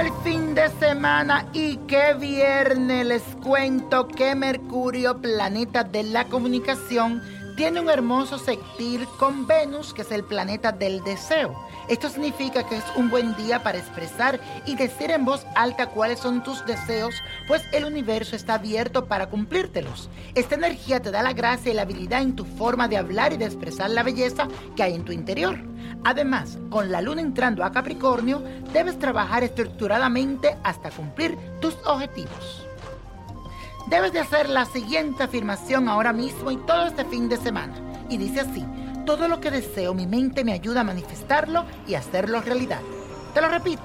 El fin de semana y qué viernes les cuento que Mercurio, planeta de la comunicación, tiene un hermoso sextil con Venus, que es el planeta del deseo. Esto significa que es un buen día para expresar y decir en voz alta cuáles son tus deseos, pues el universo está abierto para cumplírtelos. Esta energía te da la gracia y la habilidad en tu forma de hablar y de expresar la belleza que hay en tu interior. Además, con la luna entrando a Capricornio, debes trabajar estructuradamente hasta cumplir tus objetivos. Debes de hacer la siguiente afirmación ahora mismo y todo este fin de semana. Y dice así, todo lo que deseo mi mente me ayuda a manifestarlo y hacerlo realidad. Te lo repito,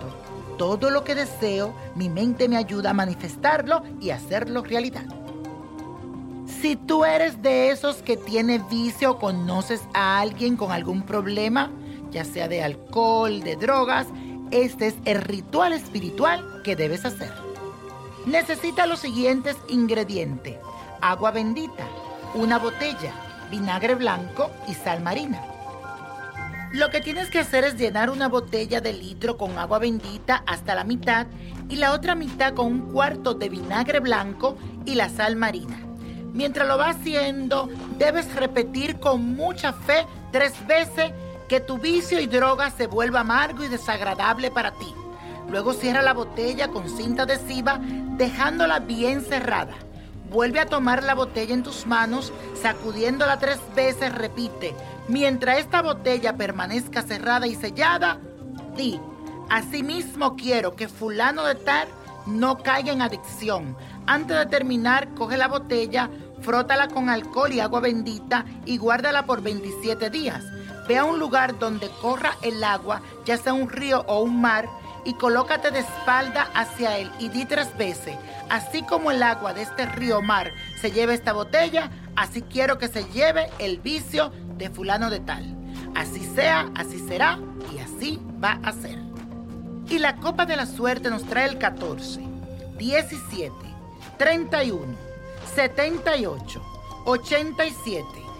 todo lo que deseo mi mente me ayuda a manifestarlo y hacerlo realidad. Si tú eres de esos que tiene vicio o conoces a alguien con algún problema, ya sea de alcohol, de drogas, este es el ritual espiritual que debes hacer. Necesita los siguientes ingredientes. Agua bendita, una botella, vinagre blanco y sal marina. Lo que tienes que hacer es llenar una botella de litro con agua bendita hasta la mitad y la otra mitad con un cuarto de vinagre blanco y la sal marina. Mientras lo vas haciendo, debes repetir con mucha fe tres veces que tu vicio y droga se vuelva amargo y desagradable para ti. Luego cierra la botella con cinta adhesiva dejándola bien cerrada. Vuelve a tomar la botella en tus manos, sacudiéndola tres veces, repite, mientras esta botella permanezca cerrada y sellada, di, asimismo quiero que fulano de tal no caiga en adicción. Antes de terminar, coge la botella, frótala con alcohol y agua bendita y guárdala por 27 días. Ve a un lugar donde corra el agua, ya sea un río o un mar, y colócate de espalda hacia él y di tres veces, así como el agua de este río mar se lleva esta botella, así quiero que se lleve el vicio de fulano de tal. Así sea, así será y así va a ser. Y la copa de la suerte nos trae el 14, 17, 31, 78, 87,